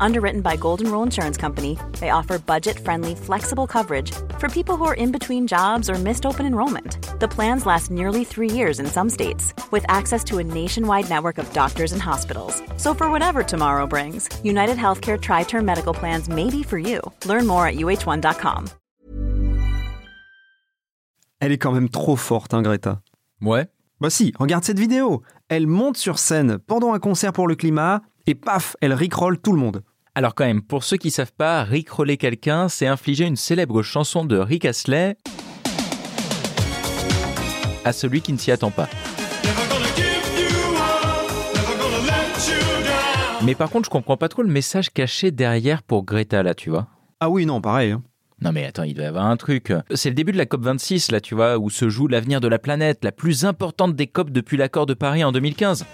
Underwritten by Golden Rule Insurance Company, they offer budget friendly, flexible coverage for people who are in between jobs or missed open enrollment. The plans last nearly three years in some states, with access to a nationwide network of doctors and hospitals. So, for whatever tomorrow brings, United Healthcare Tri Term Medical Plans may be for you. Learn more at uh1.com. Elle est quand même trop forte, hein, Greta. Ouais. Bah si, regarde cette vidéo. Elle monte sur scène pendant un concert pour le climat et paf, elle rickroll tout le monde. Alors quand même, pour ceux qui savent pas, rickroller quelqu'un, c'est infliger une célèbre chanson de Rick Astley à celui qui ne s'y attend pas. Mais par contre, je comprends pas trop le message caché derrière pour Greta là, tu vois. Ah oui, non, pareil. hein. Non mais attends, il doit y avoir un truc. C'est le début de la COP 26 là, tu vois, où se joue l'avenir de la planète, la plus importante des COP depuis l'accord de Paris en 2015.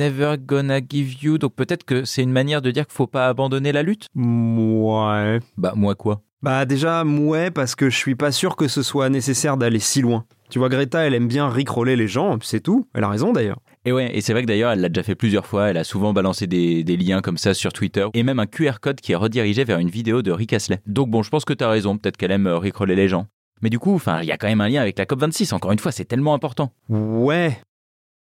Never gonna give you. Donc peut-être que c'est une manière de dire qu'il faut pas abandonner la lutte Ouais. Bah moi quoi? Bah déjà, ouais, parce que je suis pas sûr que ce soit nécessaire d'aller si loin. Tu vois, Greta, elle aime bien rickroller les gens, c'est tout. Elle a raison d'ailleurs. Et ouais, et c'est vrai que d'ailleurs, elle l'a déjà fait plusieurs fois. Elle a souvent balancé des, des liens comme ça sur Twitter et même un QR code qui est redirigé vers une vidéo de Rick Astley. Donc bon, je pense que t'as raison. Peut-être qu'elle aime euh, rickroller les gens. Mais du coup, enfin, il y a quand même un lien avec la COP26. Encore une fois, c'est tellement important. Ouais.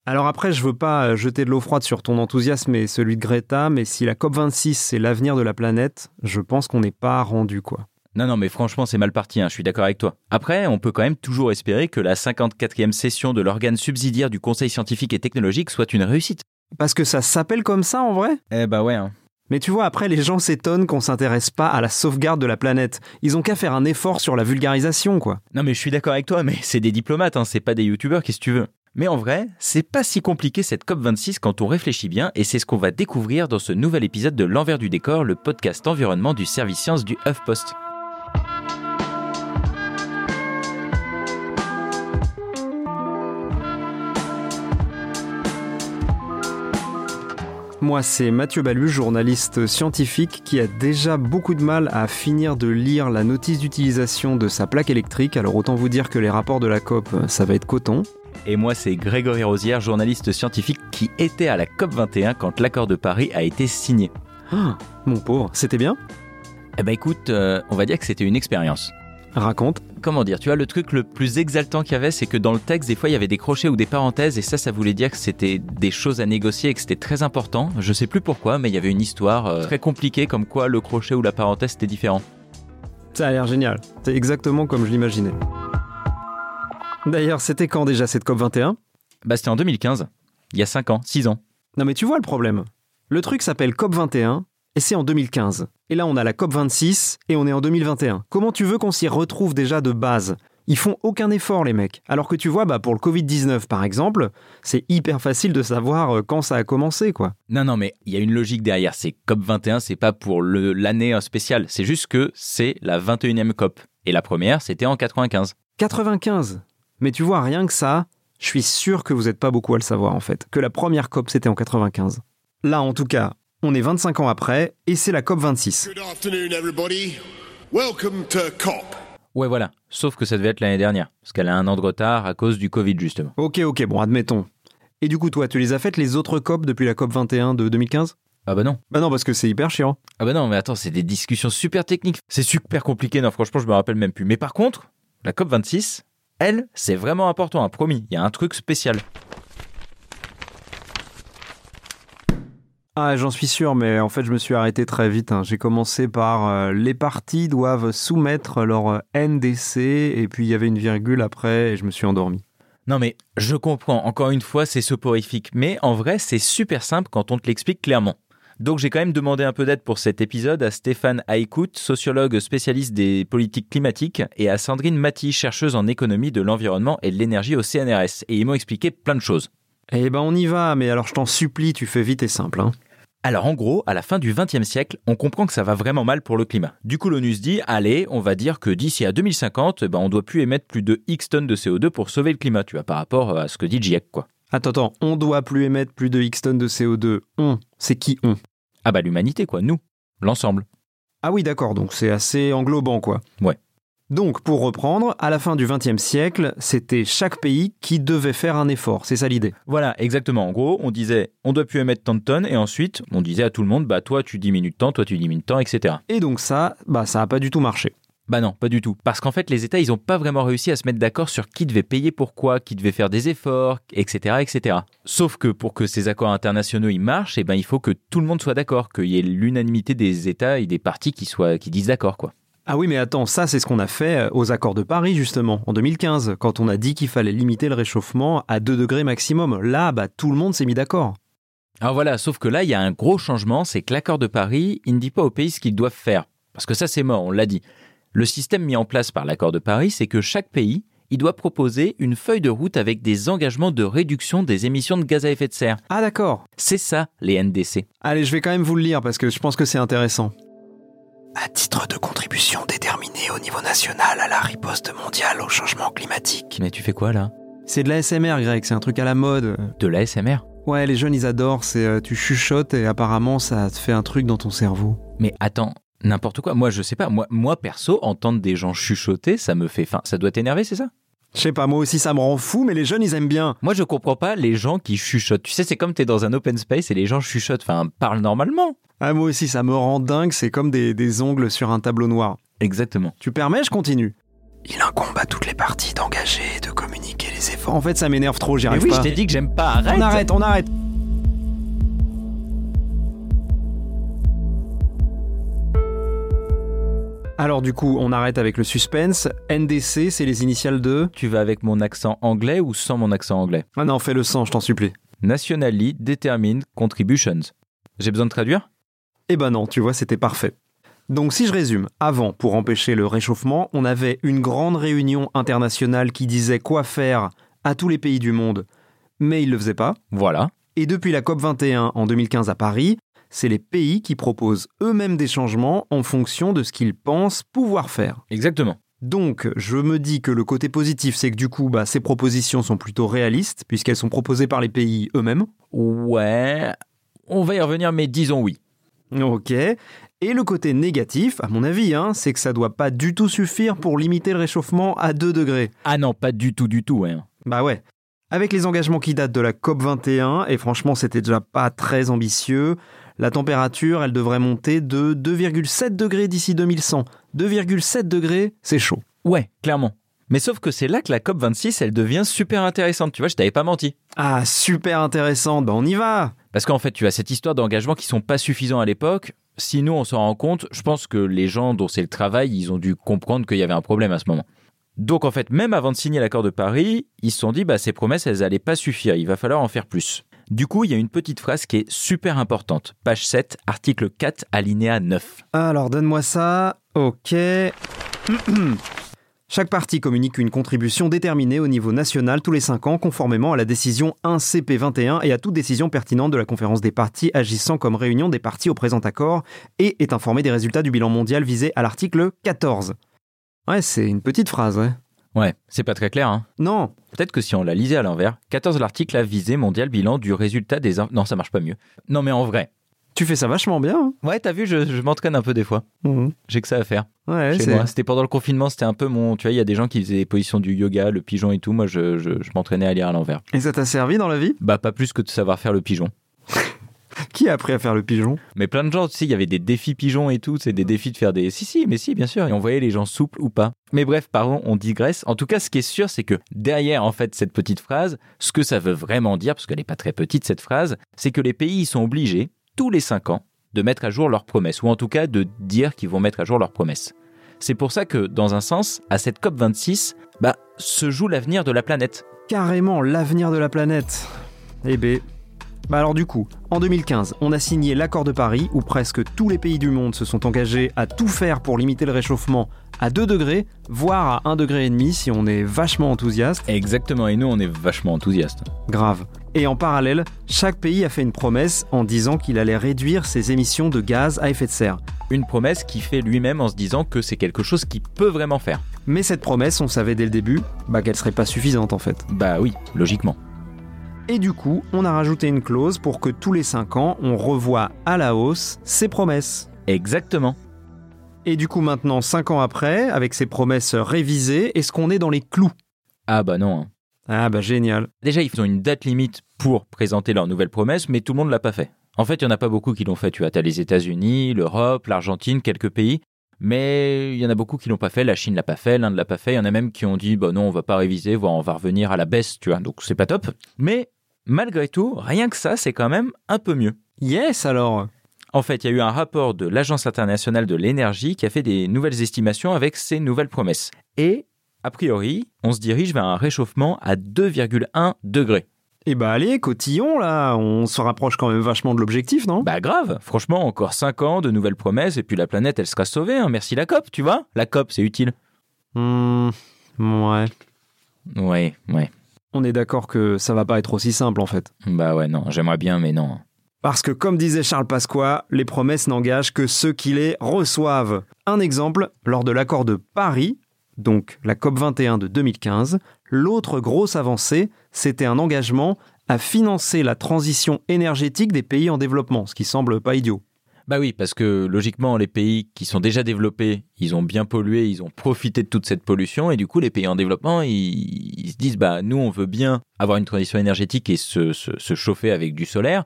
Alors après, je veux pas euh, jeter de l'eau froide sur ton enthousiasme et celui de Greta, mais si la COP26 c'est l'avenir de la planète, je pense qu'on n'est pas rendu quoi. Non, non, mais franchement, c'est mal parti, hein, je suis d'accord avec toi. Après, on peut quand même toujours espérer que la 54e session de l'organe subsidiaire du Conseil scientifique et technologique soit une réussite. Parce que ça s'appelle comme ça en vrai? Eh bah ouais, hein. Mais tu vois, après, les gens s'étonnent qu'on s'intéresse pas à la sauvegarde de la planète. Ils ont qu'à faire un effort sur la vulgarisation, quoi. Non, mais je suis d'accord avec toi, mais c'est des diplomates, hein, c'est pas des youtubeurs, qu'est-ce que tu veux? Mais en vrai, c'est pas si compliqué cette COP26 quand on réfléchit bien, et c'est ce qu'on va découvrir dans ce nouvel épisode de L'envers du décor, le podcast environnement du service science du HuffPost. Moi, c'est Mathieu Balu, journaliste scientifique, qui a déjà beaucoup de mal à finir de lire la notice d'utilisation de sa plaque électrique. Alors autant vous dire que les rapports de la COP, ça va être coton. Et moi, c'est Grégory Rosière, journaliste scientifique qui était à la COP21 quand l'accord de Paris a été signé. Ah, mon pauvre, c'était bien? Eh ben écoute, euh, on va dire que c'était une expérience. Raconte. Comment dire Tu vois, le truc le plus exaltant qu'il y avait, c'est que dans le texte, des fois, il y avait des crochets ou des parenthèses, et ça, ça voulait dire que c'était des choses à négocier et que c'était très important. Je sais plus pourquoi, mais il y avait une histoire euh, très compliquée, comme quoi le crochet ou la parenthèse était différent. Ça a l'air génial. C'est exactement comme je l'imaginais. D'ailleurs, c'était quand déjà cette COP21? Bah, c'était en 2015. Il y a 5 ans, 6 ans. Non mais tu vois le problème. Le truc s'appelle COP21 et c'est en 2015. Et là on a la COP26 et on est en 2021. Comment tu veux qu'on s'y retrouve déjà de base? Ils font aucun effort les mecs. Alors que tu vois, bah, pour le Covid-19 par exemple, c'est hyper facile de savoir euh, quand ça a commencé quoi. Non, non, mais il y a une logique derrière. C'est COP21, c'est pas pour l'année euh, spéciale. C'est juste que c'est la 21e COP. Et la première, c'était en 95. 95 Mais tu vois, rien que ça, je suis sûr que vous n'êtes pas beaucoup à le savoir en fait. Que la première COP c'était en 95. Là en tout cas, on est 25 ans après et c'est la COP26. Good afternoon, everybody. Welcome to COP. Ouais, voilà. Sauf que ça devait être l'année dernière. Parce qu'elle a un an de retard à cause du Covid, justement. Ok, ok, bon, admettons. Et du coup, toi, tu les as faites les autres COP depuis la COP 21 de 2015 Ah bah non. Bah non, parce que c'est hyper chiant. Ah bah non, mais attends, c'est des discussions super techniques. C'est super compliqué, non, franchement, je me rappelle même plus. Mais par contre, la COP26, elle, c'est vraiment important, hein, promis. Il y a un truc spécial. Ah, j'en suis sûr, mais en fait, je me suis arrêté très vite. hein. J'ai commencé par euh, les parties doivent soumettre leur NDC, et puis il y avait une virgule après, et je me suis endormi. Non mais je comprends, encore une fois c'est soporifique, mais en vrai c'est super simple quand on te l'explique clairement. Donc j'ai quand même demandé un peu d'aide pour cet épisode à Stéphane Haïkout, sociologue spécialiste des politiques climatiques, et à Sandrine Maty, chercheuse en économie de l'environnement et de l'énergie au CNRS, et ils m'ont expliqué plein de choses. Eh ben, on y va, mais alors je t'en supplie, tu fais vite et simple. Hein. Alors en gros, à la fin du XXe siècle, on comprend que ça va vraiment mal pour le climat. Du coup, l'ONU se dit, allez, on va dire que d'ici à 2050, ben, on doit plus émettre plus de X tonnes de CO2 pour sauver le climat, tu vois, par rapport à ce que dit GIEC, quoi. Attends, attends, on doit plus émettre plus de X tonnes de CO2. On, c'est qui on? Ah bah l'humanité, quoi, nous, l'ensemble. Ah oui, d'accord, donc c'est assez englobant, quoi. Ouais. Donc, pour reprendre, à la fin du XXe siècle, c'était chaque pays qui devait faire un effort, c'est ça l'idée. Voilà, exactement. En gros, on disait, on doit plus émettre tant de tonnes, et ensuite, on disait à tout le monde, bah toi tu diminues de temps, toi tu diminues de temps, etc. Et donc ça, bah ça a pas du tout marché. Bah non, pas du tout. Parce qu'en fait, les États, ils n'ont pas vraiment réussi à se mettre d'accord sur qui devait payer pourquoi, qui devait faire des efforts, etc., etc. Sauf que pour que ces accords internationaux ils marchent, eh ben, il faut que tout le monde soit d'accord, qu'il y ait l'unanimité des États et des partis qui, soient, qui disent d'accord, quoi. Ah oui, mais attends, ça c'est ce qu'on a fait euh, aux accords de Paris justement, en 2015, quand on a dit qu'il fallait limiter le réchauffement à 2 degrés maximum. Là, bah tout le monde s'est mis d'accord. Alors voilà, sauf que là, il y a un gros changement, c'est que l'accord de Paris, il ne dit pas aux pays ce qu'ils doivent faire. Parce que ça, c'est mort, on l'a dit. Le système mis en place par l'accord de Paris, c'est que chaque pays, il doit proposer une feuille de route avec des engagements de réduction des émissions de gaz à effet de serre. Ah d'accord. C'est ça, les NDC. Allez, je vais quand même vous le lire parce que je pense que c'est intéressant. À titre de contribution déterminée au niveau national à la riposte mondiale au changement climatique. Mais tu fais quoi là? C'est de la SMR, Greg, c'est un truc à la mode. De l'ASMR Ouais, les jeunes ils adorent, c'est euh, tu chuchotes et apparemment ça te fait un truc dans ton cerveau. Mais attends, n'importe quoi. Moi, je sais pas. Moi, moi perso, entendre des gens chuchoter, ça me fait faim. Ça doit t'énerver, c'est ça? Je sais pas, moi aussi ça me rend fou, mais les jeunes ils aiment bien. Moi, je comprends pas les gens qui chuchotent. Tu sais, c'est comme t'es dans un open space et les gens chuchotent. Enfin, parlent normalement. Ah, moi aussi ça me rend dingue, c'est comme des, des ongles sur un tableau noir. Exactement. Tu permets, je continue. Il incombe à toutes les parties d'engager et de communiquer les efforts. En fait, ça m'énerve trop, j'y Mais arrive oui, pas. je t'ai dit que j'aime pas. Arrête. On arrête, on arrête. Alors du coup, on arrête avec le suspense. NDC, c'est les initiales de... Tu vas avec mon accent anglais ou sans mon accent anglais? Ah non, fais le sang, je t'en supplie. Nationally Determined Contributions. J'ai besoin de traduire? Eh ben non, tu vois, c'était parfait. Donc si je résume, avant, pour empêcher le réchauffement, on avait une grande réunion internationale qui disait quoi faire à tous les pays du monde, mais ils le faisaient pas. Voilà. Et depuis la COP21 en 2015 à Paris, c'est les pays qui proposent eux-mêmes des changements en fonction de ce qu'ils pensent pouvoir faire. Exactement. Donc, je me dis que le côté positif, c'est que du coup, bah, ces propositions sont plutôt réalistes, puisqu'elles sont proposées par les pays eux-mêmes. Ouais. On va y revenir, mais disons oui. Ok. Et le côté négatif, à mon avis, hein, c'est que ça doit pas du tout suffire pour limiter le réchauffement à 2 degrés. Ah non, pas du tout, du tout. Hein. Bah ouais. Avec les engagements qui datent de la COP21, et franchement c'était déjà pas très ambitieux, la température elle devrait monter de 2,7 degrés d'ici 2100. 2,7 degrés, c'est chaud. Ouais, clairement. Mais sauf que c'est là que la COP26, elle devient super intéressante. Tu vois, je t'avais pas menti. Ah, super intéressant, bah on y va Parce qu'en fait, tu as cette histoire d'engagement qui sont pas suffisants à l'époque. Si nous, on s'en rend compte, je pense que les gens dont c'est le travail, ils ont dû comprendre qu'il y avait un problème à ce moment. Donc en fait, même avant de signer l'accord de Paris, ils se sont dit, bah, ces promesses, elles allaient pas suffire, il va falloir en faire plus. Du coup, il y a une petite phrase qui est super importante. Page 7, article 4, alinéa 9. Alors donne-moi ça. Ok. Chaque partie communique une contribution déterminée au niveau national tous les 5 ans, conformément à la décision 1CP21 et à toute décision pertinente de la conférence des parties agissant comme réunion des parties au présent accord, et est informée des résultats du bilan mondial visé à l'article 14. Ouais, c'est une petite phrase, ouais. Ouais, c'est pas très clair, hein. Non, Peut-être que si on la lisait à l'envers, 14 l'article a visé mondial bilan du résultat des... Non, ça marche pas mieux. Non mais en vrai. tu fais ça vachement bien. hein. Ouais, t'as vu, je, je m'entraîne un peu des fois. Mhm. J'ai que ça à faire. Ouais, chez moi. C'était pendant le confinement, c'était un peu mon. Tu vois, il y a des gens qui faisaient des positions du yoga, le pigeon et tout. Moi, je, je, je m'entraînais à lire à l'envers. Et ça t'a servi dans la vie? Bah, pas plus que de savoir faire le pigeon. Qui a appris à faire le pigeon? Mais plein de gens, tu sais, il y avait des défis pigeons et tout. C'est des défis de faire des. Si, si, mais si, bien sûr. Et on voyait les gens souples ou pas. Mais bref, pardon, on digresse. En tout cas, ce qui est sûr, c'est que derrière, en fait, cette petite phrase, ce que ça veut vraiment dire, parce qu'elle n'est pas très petite, cette phrase, c'est que les pays ils sont obligés, tous les 5 ans, de mettre à jour leurs promesses. Ou en tout cas, de dire qu'ils vont mettre à jour leurs promesses. C'est pour ça que, dans un sens, à cette COP26, bah, se joue l'avenir de la planète. Carrément l'avenir de la planète. Eh ben. Bah alors du coup, en 2015, on a signé l'accord de Paris où presque tous les pays du monde se sont engagés à tout faire pour limiter le réchauffement à 2 degrés, voire à 1 degré et demi si on est vachement enthousiaste. Exactement, et nous, on est vachement enthousiastes. Grave. Et en parallèle, chaque pays a fait une promesse en disant qu'il allait réduire ses émissions de gaz à effet de serre. Une promesse qu'il fait lui-même en se disant que c'est quelque chose qu'il peut vraiment faire. Mais cette promesse, on savait dès le début, bah qu'elle serait pas suffisante en fait. Bah oui, logiquement. Et du coup, on a rajouté une clause pour que tous les 5 ans, on revoie à la hausse ses promesses. Exactement. Et du coup, maintenant, 5 ans après, avec ces promesses révisées, est-ce qu'on est dans les clous? Ah bah non. hein. Ah bah génial. Déjà, ils ont une date limite pour présenter leurs nouvelles promesses, mais tout le monde l'a pas fait. En fait, il y en a pas beaucoup qui l'ont fait. Tu vois, t'as les États-Unis, l'Europe, l'Argentine, quelques pays. Mais il y en a beaucoup qui l'ont pas fait. La Chine l'a pas fait, l'Inde l'a pas fait. Il y en a même qui ont dit, bah non, on va pas réviser, voire on va revenir à la baisse, tu vois. Donc c'est pas top. Mais malgré tout, rien que ça, c'est quand même un peu mieux. Yes alors En fait, il y a eu un rapport de l'Agence internationale de l'énergie qui a fait des nouvelles estimations avec ces nouvelles promesses. Et, a priori, on se dirige vers un réchauffement à 2,1 degrés. Eh bah allez, cotillon là, on se rapproche quand même vachement de l'objectif, non? Bah grave, franchement, encore 5 ans de nouvelles promesses et puis la planète, elle sera sauvée. hein. Merci la COP, tu vois? La COP, c'est utile. Hmm, ouais. Ouais, ouais. On est d'accord que ça va pas être aussi simple en fait. Bah ouais, non, j'aimerais bien, mais non. Parce que comme disait Charles Pasqua, les promesses n'engagent que ceux qui les reçoivent. Un exemple, lors de l'accord de Paris, donc la COP21 de 2015, l'autre grosse avancée, c'était un engagement à financer la transition énergétique des pays en développement, ce qui semble pas idiot. Bah oui, parce que logiquement, les pays qui sont déjà développés, ils ont bien pollué, ils ont profité de toute cette pollution, et du coup, les pays en développement, ils, ils se disent, bah nous, on veut bien avoir une transition énergétique et se, se, se chauffer avec du solaire,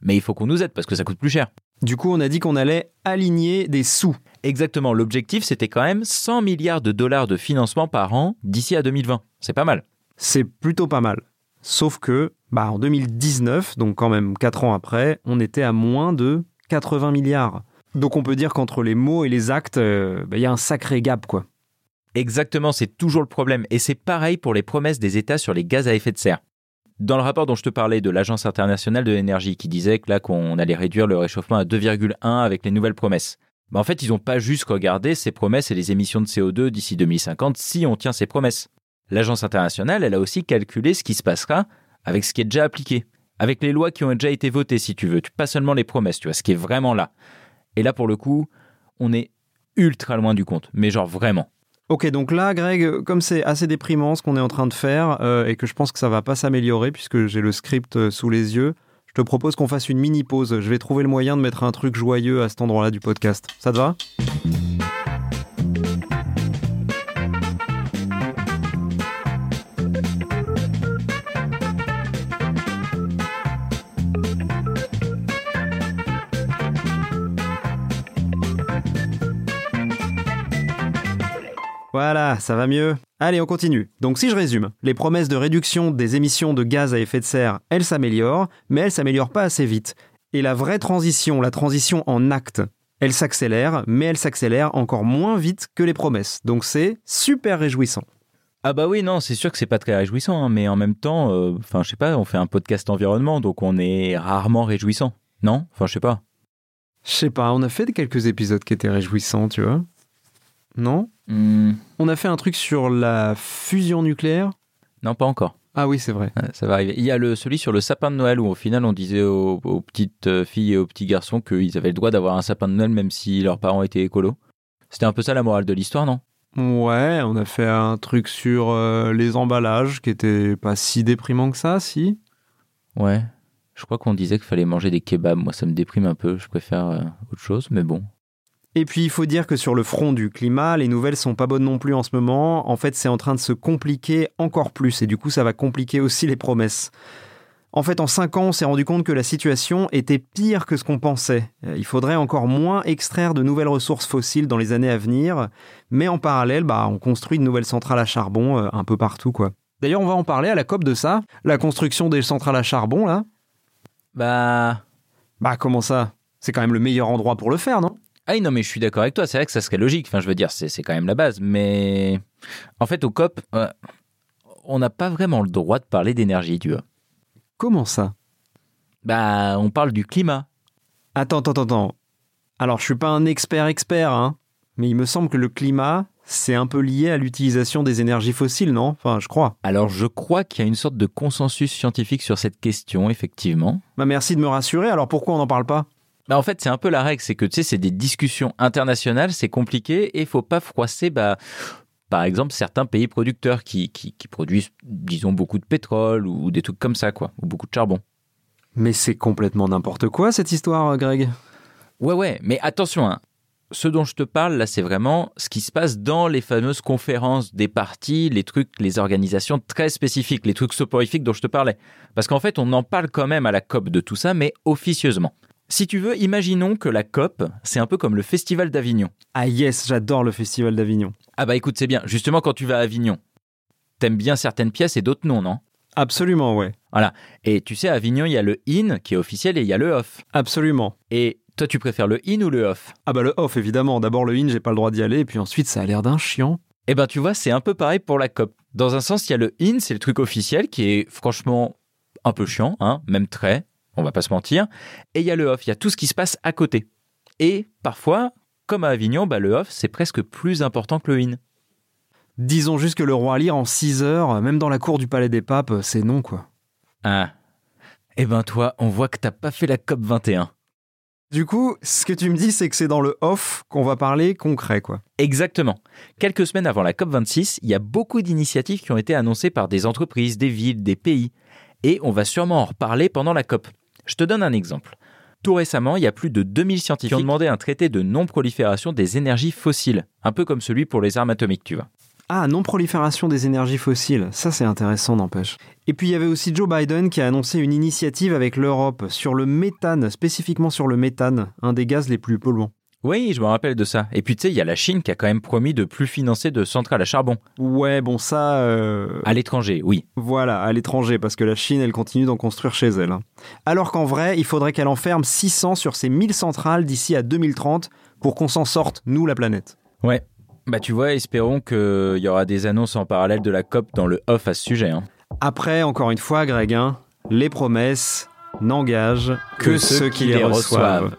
mais il faut qu'on nous aide parce que ça coûte plus cher. Du coup, on a dit qu'on allait aligner des sous. Exactement, l'objectif, c'était quand même 100 milliards de dollars de financement par an d'ici à 2020. C'est pas mal. C'est plutôt pas mal. Sauf que, bah, en 2019, donc quand même 4 ans après, on était à moins de 80 milliards. Donc on peut dire qu'entre les mots et les actes, euh, bah, il y a un sacré gap, quoi. Exactement, c'est toujours le problème. Et c'est pareil pour les promesses des États sur les gaz à effet de serre. Dans le rapport dont je te parlais de l'Agence internationale de l'énergie, qui disait que là qu'on allait réduire le réchauffement à 2,1 avec les nouvelles promesses. Bah en fait, ils n'ont pas juste regardé ces promesses et les émissions de CO2 d'ici 2050 si on tient ces promesses. L'Agence internationale, elle a aussi calculé ce qui se passera avec ce qui est déjà appliqué, avec les lois qui ont déjà été votées, si tu veux, pas seulement les promesses, tu vois, ce qui est vraiment là. Et là, pour le coup, on est ultra loin du compte, mais genre vraiment. Ok, donc là, Greg, comme c'est assez déprimant ce qu'on est en train de faire euh, et que je pense que ça va pas s'améliorer puisque j'ai le script euh, sous les yeux, je te propose qu'on fasse une mini pause. Je vais trouver le moyen de mettre un truc joyeux à cet endroit-là du podcast. Ça te va? Voilà, ça va mieux. Allez, on continue. Donc si je résume, les promesses de réduction des émissions de gaz à effet de serre, elles s'améliorent, mais elles s'améliorent pas assez vite. Et la vraie transition, la transition en acte, elle s'accélère, mais elle s'accélère encore moins vite que les promesses. Donc c'est super réjouissant. Ah bah oui, non, c'est sûr que c'est pas très réjouissant, hein, mais en même temps, euh, enfin je sais pas, on fait un podcast environnement, donc on est rarement réjouissant, non? Enfin je sais pas. Je sais pas, on a fait quelques épisodes qui étaient réjouissants, tu vois. Non? Hmm, On a fait un truc sur la fusion nucléaire non, pas encore. Ah oui, c'est vrai. Ça va arriver. Il y a le, celui sur le sapin de Noël où au final on disait aux, aux petites euh, filles et aux petits garçons qu'ils avaient le droit d'avoir un sapin de Noël même si leurs parents étaient écolos. C'était un peu ça la morale de l'histoire, non? Ouais, on a fait un truc sur euh, les emballages qui était pas si déprimant que ça, si? Ouais. Je crois qu'on disait qu'il fallait manger des kebabs. Moi, ça me déprime un peu. Je préfère euh, autre chose, mais bon. Et puis il faut dire que sur le front du climat, les nouvelles sont pas bonnes non plus en ce moment. En fait, c'est en train de se compliquer encore plus et du coup, ça va compliquer aussi les promesses. En fait, en 5 ans, on s'est rendu compte que la situation était pire que ce qu'on pensait. Euh, Il faudrait encore moins extraire de nouvelles ressources fossiles dans les années à venir, mais en parallèle, bah, on construit de nouvelles centrales à charbon euh, un peu partout, quoi. D'ailleurs, on va en parler à la COP de ça, la construction des centrales à charbon, là. Bah. Bah, comment ça? C'est quand même le meilleur endroit pour le faire, non? Ah oui, non, mais je suis d'accord avec toi. C'est vrai que ça serait logique. Enfin, je veux dire, c'est quand même la base. Mais en fait, au COP, euh, on n'a pas vraiment le droit de parler d'énergie, tu vois. Comment ça? Bah, on parle du climat. Attends, attends, attends. Alors, je suis pas un expert expert, hein, mais il me semble que le climat, c'est un peu lié à l'utilisation des énergies fossiles, non? Enfin, je crois. Alors, je crois qu'il y a une sorte de consensus scientifique sur cette question, effectivement. Bah, merci de me rassurer. Alors, pourquoi on n'en parle pas? Bah, en fait, c'est un peu la règle, c'est que tu sais, c'est des discussions internationales, c'est compliqué et il faut pas froisser, bah, par exemple, certains pays producteurs qui, qui, qui produisent, disons, beaucoup de pétrole ou des trucs comme ça, quoi, ou beaucoup de charbon. Mais c'est complètement n'importe quoi, cette histoire, Greg? Ouais, ouais, mais attention, hein. ce dont je te parle là, c'est vraiment ce qui se passe dans les fameuses conférences des partis, les trucs, les organisations très spécifiques, les trucs soporifiques dont je te parlais. Parce qu'en fait, on en parle quand même à la COP de tout ça, mais officieusement. Si tu veux, imaginons que la COP, c'est un peu comme le Festival d'Avignon. Ah yes, j'adore le Festival d'Avignon. Ah bah écoute, c'est bien. Justement, quand tu vas à Avignon, t'aimes bien certaines pièces et d'autres non, non? Absolument, ouais. Voilà. Et tu sais, à Avignon, il y a le in qui est officiel et il y a le off. Absolument. Et toi, tu préfères le in ou le off? Ah bah le off, évidemment. D'abord le in, j'ai pas le droit d'y aller, et puis ensuite, ça a l'air d'un chiant. Eh ben, tu vois, c'est un peu pareil pour la COP. Dans un sens, il y a le in, c'est le truc officiel qui est franchement un peu chiant, hein, même très, on va pas se mentir. Et il y a le off, il y a tout ce qui se passe à côté. Et parfois, comme à Avignon, bah, le off, c'est presque plus important que le in. Disons juste que le roi lire en 6 heures, même dans la cour du palais des papes, c'est non, quoi. Ah. Eh ben, toi, on voit que t'as pas fait la COP 21. Du coup, ce que tu me dis, c'est que c'est dans le off qu'on va parler concret, quoi. Exactement. Quelques semaines avant la COP26, il y a beaucoup d'initiatives qui ont été annoncées par des entreprises, des villes, des pays. Et on va sûrement en reparler pendant la COP. Je te donne un exemple. Tout récemment, il y a plus de 2000 scientifiques qui ont demandé un traité de non-prolifération des énergies fossiles, un peu comme celui pour les armes atomiques, tu vois. Ah, non-prolifération des énergies fossiles, ça c'est intéressant n'empêche. Et puis il y avait aussi Joe Biden qui a annoncé une initiative avec l'Europe sur le méthane, spécifiquement sur le méthane, un des gaz les plus polluants. Oui, je me rappelle de ça. Et puis tu sais, il y a la Chine qui a quand même promis de plus financer de centrales à charbon. Ouais, bon ça... euh, À l'étranger, oui. Voilà, à l'étranger, parce que la Chine, elle continue d'en construire chez elle. hein. Alors qu'en vrai, il faudrait qu'elle enferme 600 sur ses 1000 centrales d'ici à 2030 pour qu'on s'en sorte, nous, la planète. Ouais. Bah tu vois, espérons qu'il y aura des annonces en parallèle de la COP dans le off à ce sujet. hein. Après, encore une fois, Greg, hein, les promesses n'engagent que, ceux qui les reçoivent.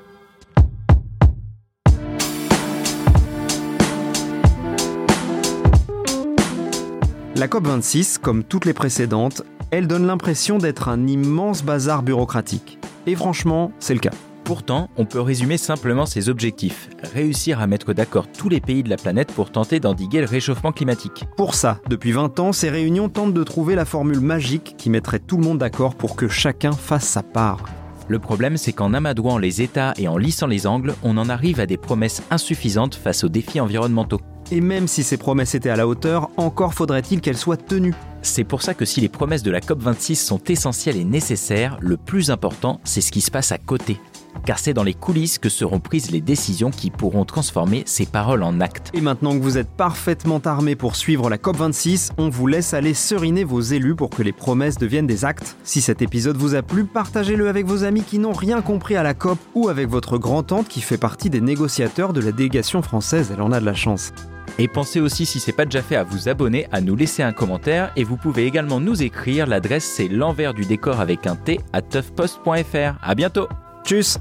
La COP26, comme toutes les précédentes, elle donne l'impression d'être un immense bazar bureaucratique. Et franchement, c'est le cas. Pourtant, on peut résumer simplement ses objectifs. Réussir à mettre d'accord tous les pays de la planète pour tenter d'endiguer le réchauffement climatique. Pour ça, depuis 20 ans, ces réunions tentent de trouver la formule magique qui mettrait tout le monde d'accord pour que chacun fasse sa part. Le problème, c'est qu'en amadouant les États et en lissant les angles, on en arrive à des promesses insuffisantes face aux défis environnementaux. Et même si ces promesses étaient à la hauteur, encore faudrait-il qu'elles soient tenues. C'est pour ça que si les promesses de la COP26 sont essentielles et nécessaires, le plus important, c'est ce qui se passe à côté. Car c'est dans les coulisses que seront prises les décisions qui pourront transformer ces paroles en actes. Et maintenant que vous êtes parfaitement armés pour suivre la COP26, on vous laisse aller seriner vos élus pour que les promesses deviennent des actes. Si cet épisode vous a plu, partagez-le avec vos amis qui n'ont rien compris à la COP ou avec votre grand-tante qui fait partie des négociateurs de la délégation française, elle en a de la chance. Et pensez aussi, si c'est pas déjà fait, à vous abonner, à nous laisser un commentaire et vous pouvez également nous écrire. L'adresse c'est l'envers du décor avec un T à toughpost.fr. À bientôt! Tschüss.